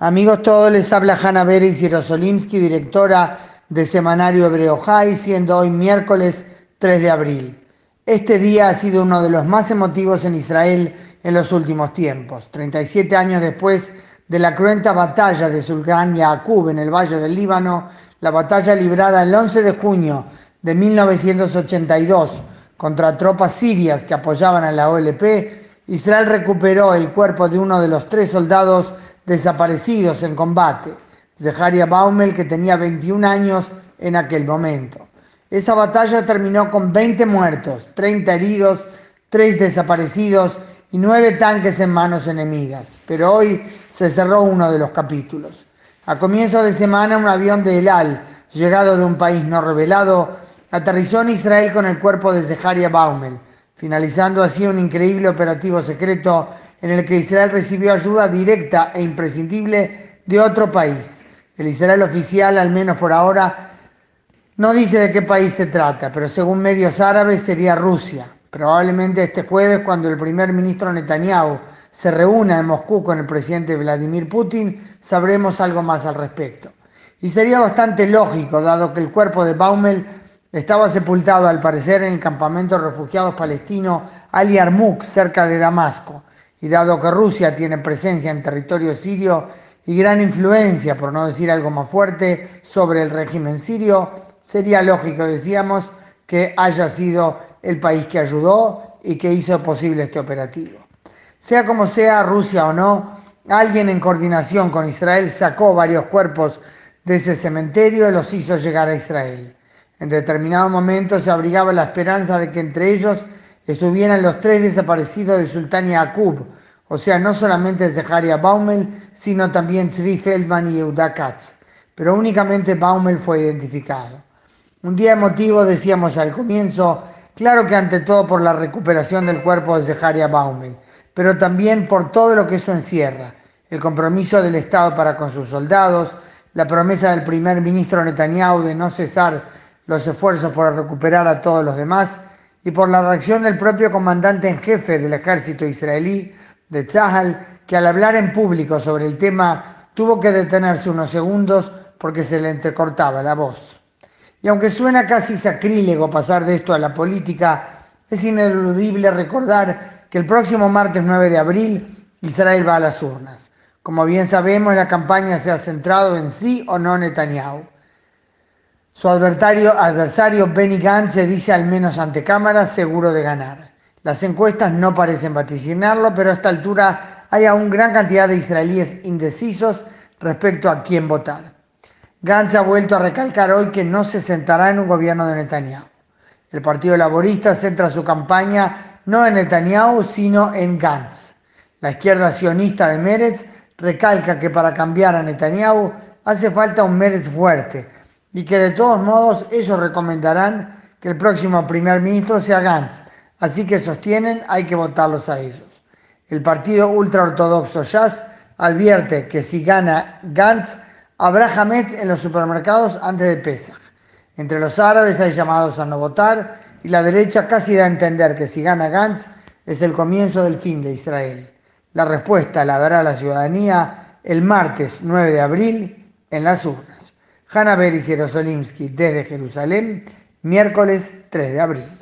Amigos todos, les habla Hanna Beris Yerosolimsky, directora de Semanario Hebreo High, siendo hoy miércoles 3 de abril. Este día ha sido uno de los más emotivos en Israel en los últimos tiempos. 37 años después de la cruenta batalla de Sultan Yaqub en el Valle del Líbano, la batalla librada el 11 de junio de 1982 contra tropas sirias que apoyaban a la OLP, Israel recuperó el cuerpo de uno de los tres soldados desaparecidos en combate, Zeharia Baumel, que tenía 21 años en aquel momento. Esa batalla terminó con 20 muertos, 30 heridos, 3 desaparecidos y 9 tanques en manos enemigas. Pero hoy se cerró uno de los capítulos. A comienzo de semana, un avión de El Al, llegado de un país no revelado, aterrizó en Israel con el cuerpo de Zeharia Baumel, finalizando así un increíble operativo secreto en el que Israel recibió ayuda directa e imprescindible de otro país. El Israel oficial, al menos por ahora, no dice de qué país se trata, pero según medios árabes sería Rusia. Probablemente este jueves, cuando el primer ministro Netanyahu se reúna en Moscú con el presidente Vladimir Putin, sabremos algo más al respecto. Y sería bastante lógico, dado que el cuerpo de Baumel estaba sepultado al parecer en el campamento de refugiados palestino Ali Yarmouk, cerca de Damasco. Y dado que Rusia tiene presencia en territorio sirio y gran influencia, por no decir algo más fuerte, sobre el régimen sirio, sería lógico, decíamos, que haya sido el país que ayudó y que hizo posible este operativo. Sea como sea, Rusia o no, alguien en coordinación con Israel sacó varios cuerpos de ese cementerio y los hizo llegar a Israel. En determinado momento se abrigaba la esperanza de que entre ellos estuvieran los tres desaparecidos de Sultán Yaqub, o sea, no solamente Zeharia Baumel, sino también Zvi Feldman y Yehuda Katz, pero únicamente Baumel fue identificado. Un día emotivo, decíamos al comienzo, claro que ante todo por la recuperación del cuerpo de Zeharia Baumel, pero también por todo lo que eso encierra, el compromiso del Estado para con sus soldados, la promesa del primer ministro Netanyahu de no cesar los esfuerzos por recuperar a todos los demás, y por la reacción del propio comandante en jefe del ejército israelí, de Tzahal, que al hablar en público sobre el tema tuvo que detenerse unos segundos porque se le entrecortaba la voz. Y aunque suena casi sacrílego pasar de esto a la política, es ineludible recordar que el próximo martes 9 de abril Israel va a las urnas. Como bien sabemos, la campaña se ha centrado en sí o no Netanyahu. Su adversario, adversario Benny Gantz se dice al menos ante cámaras seguro de ganar. Las encuestas no parecen vaticinarlo, pero a esta altura hay aún gran cantidad de israelíes indecisos respecto a quién votar. Gantz ha vuelto a recalcar hoy que no se sentará en un gobierno de Netanyahu. El Partido Laborista centra su campaña no en Netanyahu, sino en Gantz. La izquierda sionista de Meretz recalca que para cambiar a Netanyahu hace falta un Meretz fuerte, y que de todos modos ellos recomendarán que el próximo primer ministro sea Gantz, así que sostienen hay que votarlos a ellos. El partido ultraortodoxo Jazz advierte que si gana Gantz, habrá Hametz en los supermercados antes de Pesach. Entre los árabes hay llamados a no votar y la derecha casi da a entender que si gana Gantz es el comienzo del fin de Israel. La respuesta la dará la ciudadanía el martes 9 de abril en las urnas. Hanna Beris Jerosolimsky desde Jerusalén, miércoles 3 de abril.